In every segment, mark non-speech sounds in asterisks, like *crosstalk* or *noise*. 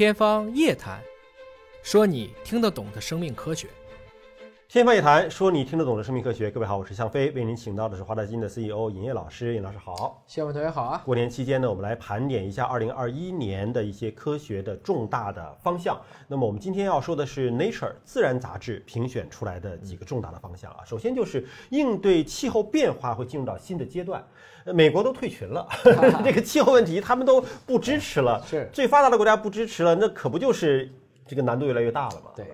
天方夜谭，说你听得懂的生命科学。天方夜谭，说你听得懂的生命科学。各位好，我是向飞，为您请到的是华大基因的 CEO 尹烨老师。尹老师好。谢文同学好啊。过年期间呢，我们来盘点一下2021年的一些科学的重大的方向。那么我们今天要说的是《Nature》自然杂志评选出来的几个重大的方向啊。首先就是应对气候变化会进入到新的阶段，呃美国都退群了，*laughs* 这个气候问题他们都不支持了。是最发达的国家不支持了，那可不就是这个难度越来越大了吗？对。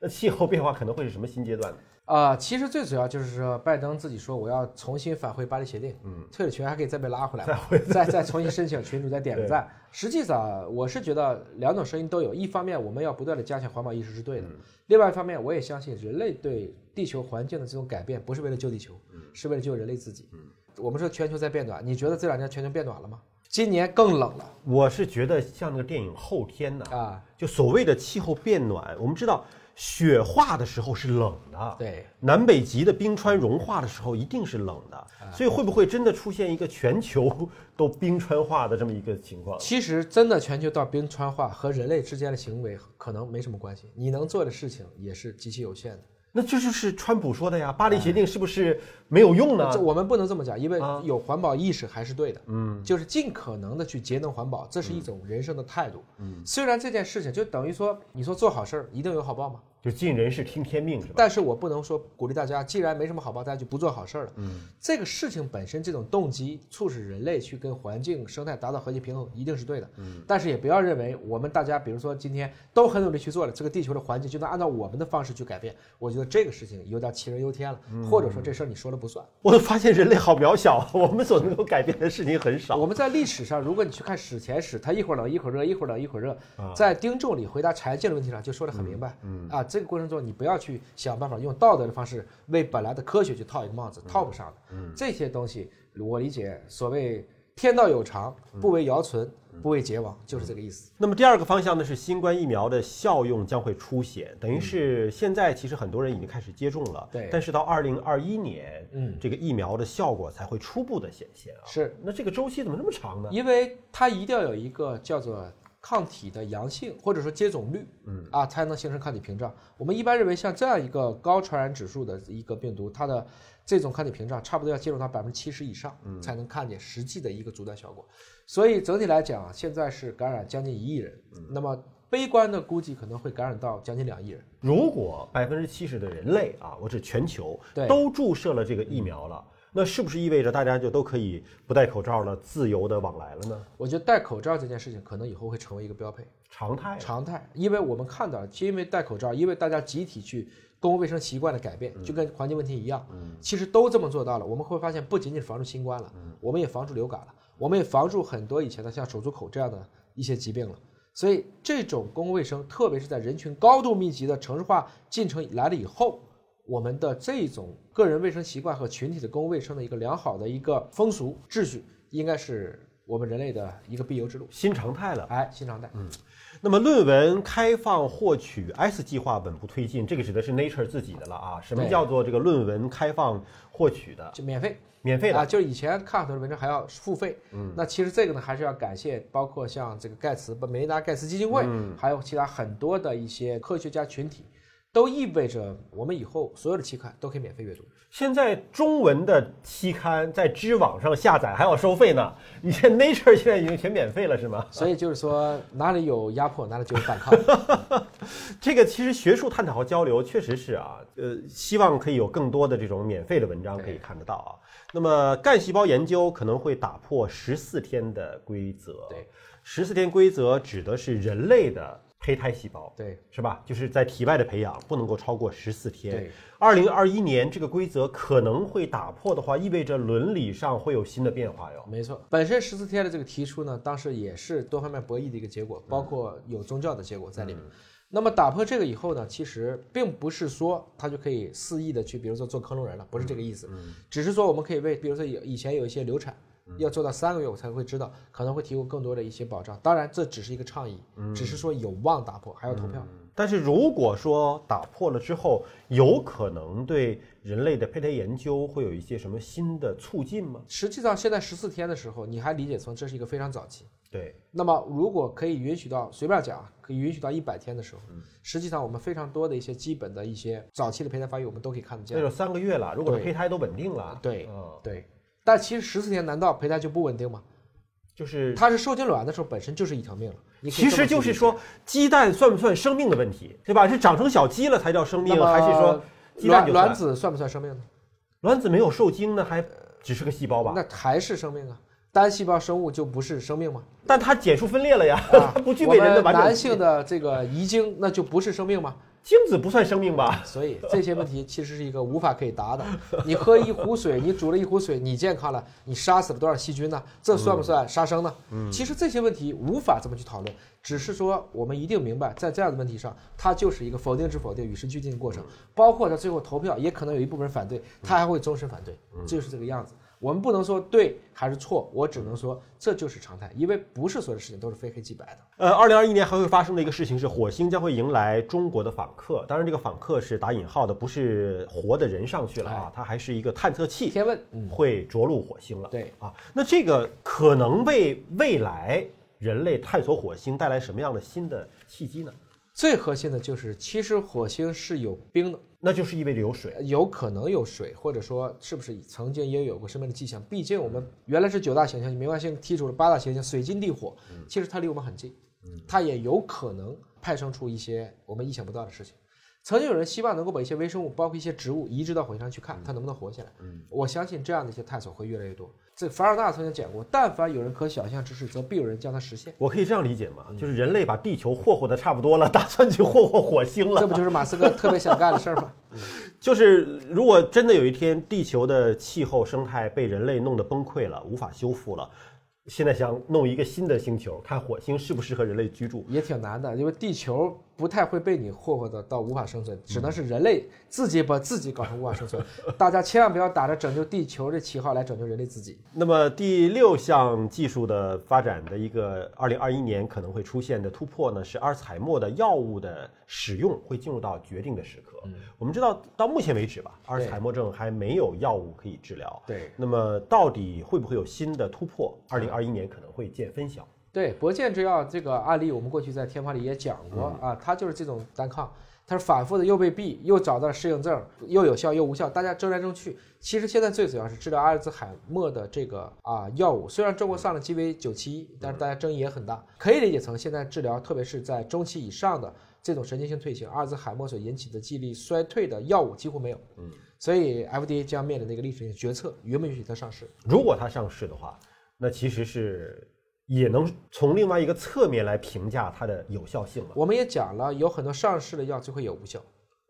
那气候变化可能会是什么新阶段呢？啊、其实最主要就是说，拜登自己说我要重新返回巴黎协定，嗯，退了群还可以再被拉回来，再再重新申请群主再点个赞。实际上，我是觉得两种声音都有。一方面，我们要不断的加强环保意识是对的；另外一方面，我也相信人类对地球环境的这种改变，不是为了救地球，是为了救人类自己。嗯我们说全球在变暖，你觉得这两年全球变暖了吗？今年更冷了我是觉得像那个电影《后天》呢，啊！就所谓的气候变暖，我们知道雪化的时候是冷的，对，南北极的冰川融化的时候一定是冷的，所以会不会真的出现一个全球都冰川化的这么一个情况？其实真的全球到冰川化和人类之间的行为可能没什么关系，你能做的事情也是极其有限的。那这就是川普说的呀，巴黎协定是不是没有用呢？这我们不能这么讲，因为啊有环保意识还是对的。嗯，就是尽可能的去节能环保，这是一种人生的态度。嗯，虽然这件事情就等于说，你说做好事儿一定有好报吗？就尽人事听天命是吧？但是我不能说鼓励大家，既然没什么好报，大家就不做好事儿了。嗯，这个事情本身这种动机促使人类去跟环境生态达到和谐平衡，一定是对的。嗯，但是也不要认为我们大家，比如说今天都很努力去做了，这个地球的环境就能按照我们的方式去改变。我觉得这个事情有点杞人忧天了，或者说这事儿你说了不算。我发现人类好渺小，我们所能够改变的事情很少。我们在历史上，如果你去看史前史，它一会儿冷一会儿热，一会儿冷一会儿热，在丁仲礼回答柴进的问题上就说得很明白。嗯啊，这个过程中你不要去想办法用道德的方式为本来的科学去套一个帽子，套不上的。嗯，这些东西我理解，所谓天道有常，不为尧存，不为桀亡，就是这个意思。那么第二个方向呢是新冠疫苗的效用将会凸显，等于是现在其实很多人已经开始接种了，对但是到二零二一年，嗯，这个疫苗的效果才会初步的显现啊。是那这个周期怎么那么长呢？因为它一定要有一个叫做抗体的阳性，或者说接种率，嗯啊，才能形成抗体屏障。我们一般认为，像这样一个高传染指数的一个病毒，它的这种抗体屏障差不多要进入到百分之七十以上，嗯才能看见实际的一个阻断效果。所以整体来讲啊，现在是感染将近一亿人，那么悲观的估计可能会感染到将近两亿人。如果百分之七十的人类啊，我指全球对都注射了这个疫苗了，那是不是意味着大家就都可以不戴口罩了，自由的往来了呢？我觉得戴口罩这件事情可能以后会成为一个标配。常态常态，因为我们看到，因为戴口罩，因为大家集体去公共卫生习惯的改变，就跟环境问题一样，其实都这么做到了。我们会发现，不仅仅防住新冠了，我们也防住流感了，我们也防住很多以前的像手足口这样的一些疾病了。所以，这种公共卫生，特别是在人群高度密集的城市化进程来了以后，我们的这种个人卫生习惯和群体的公共卫生的一个良好的一个风俗秩序，应该是我们人类的一个必由之路。新常态了。哎，新常态。嗯那么论文开放获取 S 计划稳步推进，这个指的是 Nature 自己的了啊。什么叫做这个论文开放获取的？就免费，免费的啊，就是以前看很多的文章还要付费，嗯，那其实这个呢，还是要感谢包括像这个盖茨、梅琳达盖茨基金会，还有其他很多的一些科学家群体，都意味着我们以后所有的期刊都可以免费阅读。现在中文的期刊在知网上下载还要收费呢，*laughs* 你这 Nature 现在已经全免费了是吗？所以就是说，哪里有压迫，哪里就有反抗。*laughs* 这个其实学术探讨和交流确实是啊，呃，希望可以有更多的这种免费的文章可以看得到啊。那么干细胞研究可能会打破十四天的规则，对，十四天规则指的是人类的胚胎细胞，对，是吧？就是在体外的培养不能够超过十四天对。二零二一年这个规则可能会打破的话，意味着伦理上会有新的变化哟。没错，本身十四天的这个提出呢，当时也是多方面博弈的一个结果，包括有宗教的结果在里面。那么打破这个以后呢，其实并不是说他就可以肆意的去，比如说做克隆人了，不是这个意思，只是说我们可以为，比如说有以前有一些流产。要做到三个月，我才会知道，可能会提供更多的一些保障。当然，这只是一个倡议，只是说有望打破，还要投票。但是如果说打破了之后，有可能对人类的胚胎研究会有一些什么新的促进吗？实际上，现在十四天的时候，你还理解成这是一个非常早期，对，那么如果可以允许到随便讲啊，可以允许到一百天的时候，实际上我们非常多的一些基本的一些早期的胚胎发育，我们都可以看得见。那就三个月了，如果是胚胎都稳定了，对嗯，对，但其实十四天难道胚胎就不稳定吗？就是它是受精卵的时候本身就是一条命了。你其实就是说，鸡蛋算不算生命的问题，对吧？是长成小鸡了才叫生命，还是说鸡蛋卵就卵子算不算生命呢？卵子没有受精呢，还只是个细胞吧？那还是生命啊。单细胞生物就不是生命吗？但它减数分裂了呀，啊它 *laughs* 不具备人的完整男性的这个遗精，那就不是生命吗？精子不算生命吧？*laughs* 所以这些问题其实是一个无法可以答的。*laughs* 你喝一壶水，你煮了一壶水，你健康了，你杀死了多少细菌呢？这算不算杀生呢？嗯其实这些问题无法这么去讨论，只是说我们一定明白，在这样的问题上，它就是一个否定之否定，与时俱进的过程。包括他最后投票，也可能有一部分人反对，他还会终身反对，就是这个样子。我们不能说对还是错，我只能说这就是常态，因为不是所有的事情都是非黑即白的。呃，二零二一年还会发生的一个事情是，火星将会迎来中国的访客。当然，这个访客是打引号的，不是活的人上去了啊，它还是一个探测器，天问，嗯，会着陆火星了。对啊，那这个可能为未来人类探索火星带来什么样的新的契机呢？最核心的就是，其实火星是有冰的。那就是意味着有水。有可能有水，或者说是不是曾经也有过生命的迹象？毕竟我们原来是九大行星，冥王星剔除了八大行星，水金地火，其实它离我们很近，它也有可能派生出一些我们意想不到的事情。曾经有人希望能够把一些微生物，包括一些植物移植到火星上去看，它能不能活下来。我相信这样的一些探索会越来越多。这凡尔纳曾经讲过，但凡有人可想象之事，则必有人将它实现。我可以这样理解吗？就是人类把地球霍霍的差不多了，打算去霍霍火星了。这不就是马斯克特别想干的事儿吗？*laughs* 就是如果真的有一天地球的气候生态被人类弄得崩溃了，无法修复了，现在想弄一个新的星球，看火星适不适合人类居住。也挺难的，因为地球不太会被你霍霍的到无法生存，只能是人类自己把自己搞成无法生存。大家千万不要打着拯救地球的旗号来拯救人类自己。那么第六项技术的发展的一个二零二一年可能会出现的突破呢，是阿尔茨海默的药物的使用会进入到决定的时刻。我们知道到目前为止吧，阿尔茨海默症还没有药物可以治疗。对那么到底会不会有新的突破？二零二一年可能会见分晓。对，博健制药这个案例，我们过去在天发里也讲过、啊，它就是这种单抗，它是反复的又被毙，又找到了适应症，又有效又无效，大家争来争去。其实现在最主要是治疗阿尔兹海默的这个啊药物，虽然中国上了 GV 九七一，但是大家争议也很大，可以理解成现在治疗，特别是在中期以上的这种神经性退行，阿尔兹海默所引起的记忆力衰退的药物几乎没有。嗯，所以 FDA 将面临的一个历史性决策，允不允许它上市？如果它上市的话，那其实是也能从另外一个侧面来评价它的有效性了我们也讲了，有很多上市的药最后也无效。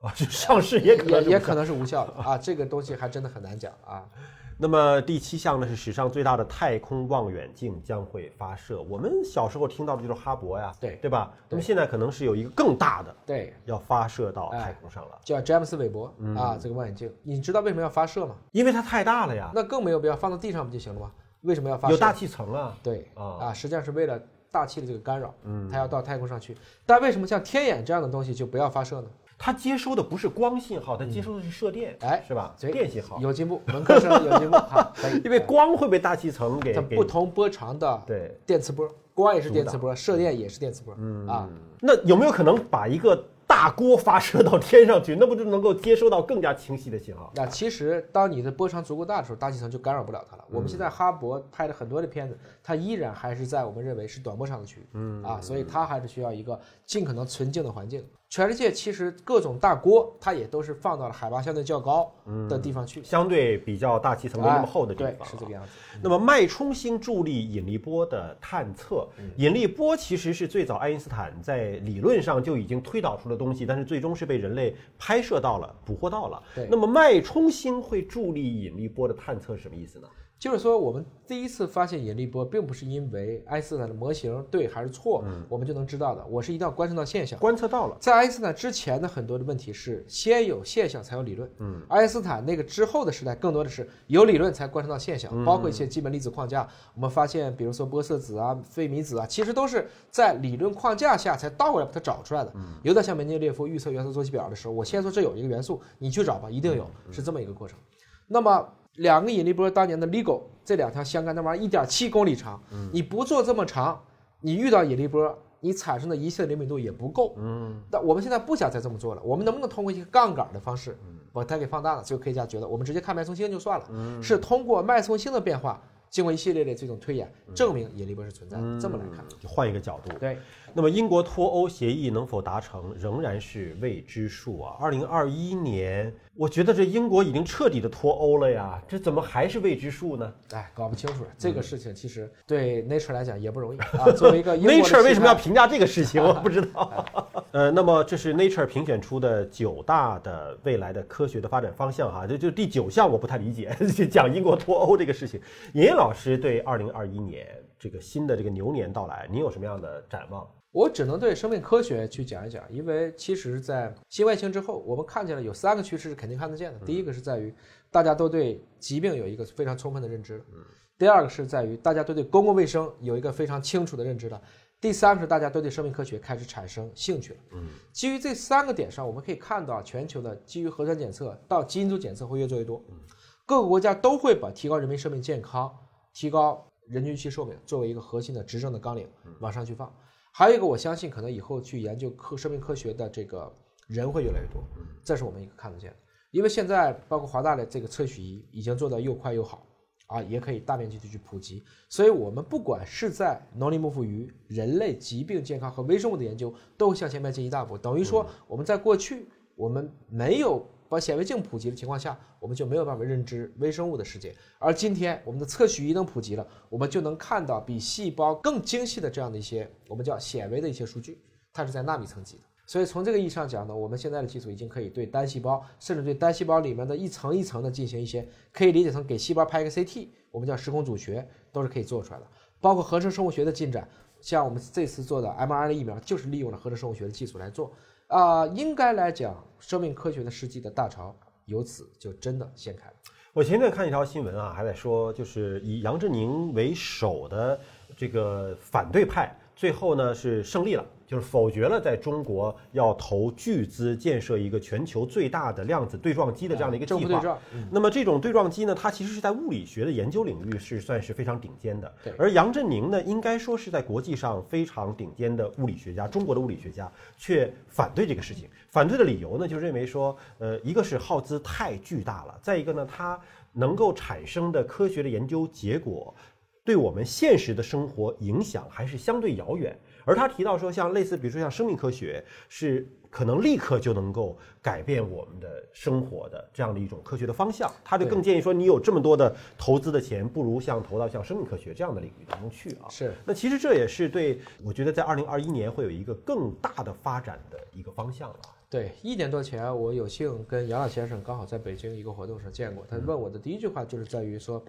啊，就上市也可能也可能是无效的啊，这个东西还真的很难讲啊。*laughs* 那么第七项呢是史上最大的太空望远镜将会发射。我们小时候听到的就是哈勃呀，对对吧？那么现在可能是有一个更大的对，要发射到哎太空上了，叫詹姆斯韦伯嗯啊，这个望远镜，你知道为什么要发射吗？因为它太大了呀，那更没有必要放到地上不就行了吗？为什么要发射？有大气层啊。对啊啊，实际上是为了大气的这个干扰，嗯，它要到太空上去。但为什么像天眼这样的东西就不要发射呢？它接收的不是光信号，它接收的是射电，哎是吧？对电信号，有进步，文科生有进步，*laughs* 哈，因为光会被大气层给给它不同波长的对。电磁波，光也是电磁波，射电也是电磁波，嗯啊，那有没有可能把一个大锅发射到天上去？*laughs* 那不就能够接收到更加清晰的信号？那其实当你的波长足够大的时候，大气层就干扰不了它了。我们现在哈勃拍的很多的片子，它依然还是在我们认为是短波长的区域，嗯啊，所以它还是需要一个尽可能纯净的环境。全世界其实各种大锅，它也都是放到了海拔相对较高的地方去，相对比较大气层没那么厚的地哎方、对，是这个样子。那么脉冲星助力引力波的探测，引力波其实是最早爱因斯坦在理论上就已经推导出的东西，但是最终是被人类拍摄到了、捕获到了。对那么脉冲星会助力引力波的探测是什么意思呢？就是说，我们第一次发现引力波，并不是因为爱因斯坦的模型对还是错，我们就能知道的。我是一定要观测到现象。观测到了，在爱因斯坦之前的很多的问题是先有现象才有理论，嗯，爱因斯坦那个之后的时代更多的是有理论才观测到现象，包括一些基本粒子框架。我们发现，比如说玻色子啊、费米子啊，其实都是在理论框架下才倒过来把它找出来的。有点像门捷列夫预测元素周期表的时候，我先说这有一个元素，你去找吧，一定有，是这么一个过程。那么两个引力波当年的 LIGO 这两条相干那玩意儿一点七公里长，你不做这么长，你遇到引力波，你产生的仪器的灵敏度也不够。嗯，但我们现在不想再这么做了，我们能不能通过一个杠杆的方式，把它给放大了？就科学家觉得，我们直接看脉冲星就算了，是通过脉冲星的变化。经过一系列的这种推演，证明引力波是存在的。这么来看，就换一个角度。对，那么英国脱欧协议能否达成，仍然是未知数啊。二零二一年，我觉得这英国已经彻底的脱欧了呀，这怎么还是未知数呢？哎，搞不清楚。这个事情其实对 Nature 来讲也不容易啊。作为一个 Nature 为什么要评价这个事情？我不知道。*laughs* 呃，那么这是 Nature 评选出的九大的未来的科学的发展方向哈，就就第九项我不太理解，*laughs* 讲英国脱欧这个事情。严老师对二零二一年这个新的这个牛年到来，您有什么样的展望？我只能对生命科学去讲一讲，因为其实，在新外星之后，我们看见了有三个趋势是肯定看得见的。第一个是在于大家都对疾病有一个非常充分的认知，嗯。第二个是在于大家都对公共卫生有一个非常清楚的认知了。第三个是大家都对生命科学开始产生兴趣了。嗯，基于这三个点上，我们可以看到全球的基于核酸检测到基因组检测会越做越多。嗯，各个国家都会把提高人民生命健康、提高人均预期寿命作为一个核心的执政的纲领往上去放。还有一个，我相信可能以后去研究科生命科学的这个人会越来越多。这是我们一个看得见的。因为现在包括华大的这个测序仪已经做得又快又好。啊，也可以大面积的去普及，所以，我们不管是在农林牧副鱼、人类疾病健康和微生物的研究，都会向前迈进一大步。等于说，我们在过去我们没有把显微镜普及的情况下，我们就没有办法认知微生物的世界。而今天，我们的测序仪能普及了，我们就能看到比细胞更精细的这样的一些我们叫显微的一些数据，它是在纳米层级的。所以从这个意义上讲呢，我们现在的技术已经可以对单细胞，甚至对单细胞里面的一层一层的进行一些，可以理解成给细胞拍一个 CT，我们叫时空组学，都是可以做出来的。包括合成生物学的进展，像我们这次做的 mRNA 疫苗，就是利用了合成生物学的技术来做。啊，应该来讲，生命科学的世纪的大潮由此就真的掀开了。我前天看一条新闻啊，还在说，就是以杨振宁为首的这个反对派，最后呢是胜利了。就是否决了在中国要投巨资建设一个全球最大的量子对撞机的这样的一个计划。那么这种对撞机呢，它其实是在物理学的研究领域是算是非常顶尖的。而杨振宁呢，应该说是在国际上非常顶尖的物理学家，中国的物理学家却反对这个事情。反对的理由呢，就认为说，呃，一个是耗资太巨大了，再一个呢，它能够产生的科学的研究结果，对我们现实的生活影响还是相对遥远。而他提到说，像类似，比如说像生命科学，是可能立刻就能够改变我们的生活的这样的一种科学的方向。他就更建议说，你有这么多的投资的钱，不如像投到像生命科学这样的领域当中去啊。是。那其实这也是对我觉得在二零二一年会有一个更大的发展的一个方向了。对，一年多前我有幸跟杨老先生刚好在北京一个活动上见过，他问我的第一句话就是在于说，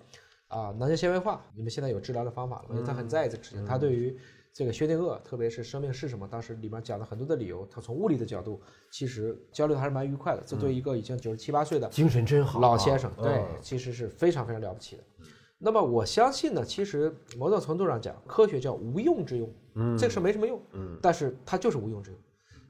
啊，囊性纤维化，你们现在有治疗的方法了？因为他很在意这个事情，他对于。这个薛定谔，特别是生命是什么，当时里面讲了很多的理由。他从物理的角度，其实交流还是蛮愉快的。这对一个已经九十七八岁的精神真好老先生，对，其实是非常非常了不起的。那么我相信呢，其实某种程度上讲，科学叫无用之用，嗯，这个事没什么用，嗯，但是它就是无用之用。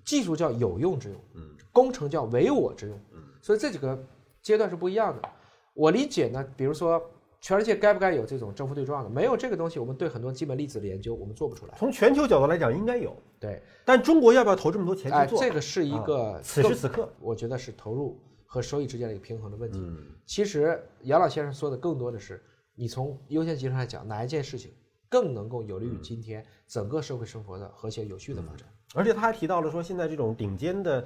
技术叫有用之用，嗯，工程叫唯我之用，嗯，所以这几个阶段是不一样的。我理解呢，比如说。全世界该不该有这种正负对撞的？没有这个东西，我们对很多基本粒子的研究，我们做不出来。从全球角度来讲，应该有。对，但中国要不要投这么多钱去做？这个是一个此时此刻，我觉得是投入和收益之间的一个平衡的问题。其实杨老先生说的更多的是，你从优先级上来讲，哪一件事情更能够有利于今天整个社会生活的和谐有序的发展？而且他还提到了说，现在这种顶尖的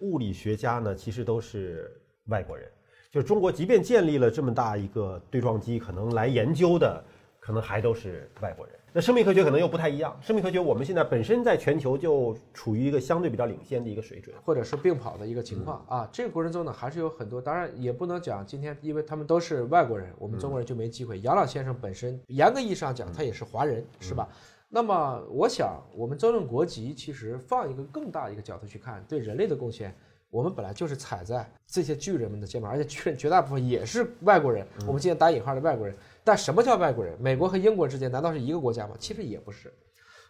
物理学家呢，其实都是外国人。就是中国，即便建立了这么大一个对撞机，可能来研究的，可能还都是外国人。那生命科学可能又不太一样。生命科学我们现在本身在全球就处于一个相对比较领先的一个水准，或者是并跑的一个情况啊。这个过程中呢，还是有很多，当然也不能讲今天，因为他们都是外国人，我们中国人就没机会。杨老先生本身严格意义上讲，他也是华人，是吧？那么我想，我们争论国籍，其实放一个更大的一个角度去看，对人类的贡献。我们本来就是踩在这些巨人们的肩膀，而且巨人绝大部分也是外国人。我们今天打引号的外国人，但什么叫外国人？美国和英国之间难道是一个国家吗？其实也不是。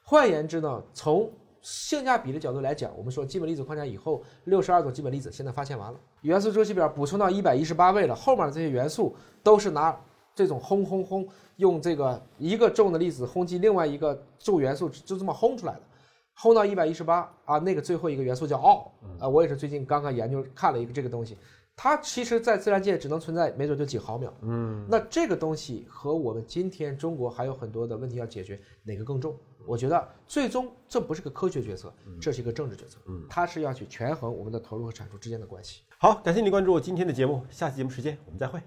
换言之呢，从性价比的角度来讲，我们说基本粒子框架以后，六十二种基本粒子现在发现完了，元素周期表补充到一百一十八位了，后面的这些元素都是拿这种轰轰轰，用这个一个重的粒子轰击另外一个重元素，就这么轰出来的，轰到一百一十八啊，那个最后一个元素叫奥啊，我也是最近刚刚研究看了一个这个东西，它其实在自然界只能存在没准就几毫秒，嗯，那这个东西和我们今天中国还有很多的问题要解决，哪个更重？我觉得最终这不是个科学决策，这是一个政治决策，嗯，它是要去权衡我们的投入和产出之间的关系。好，感谢您关注今天的节目，下期节目时间我们再会。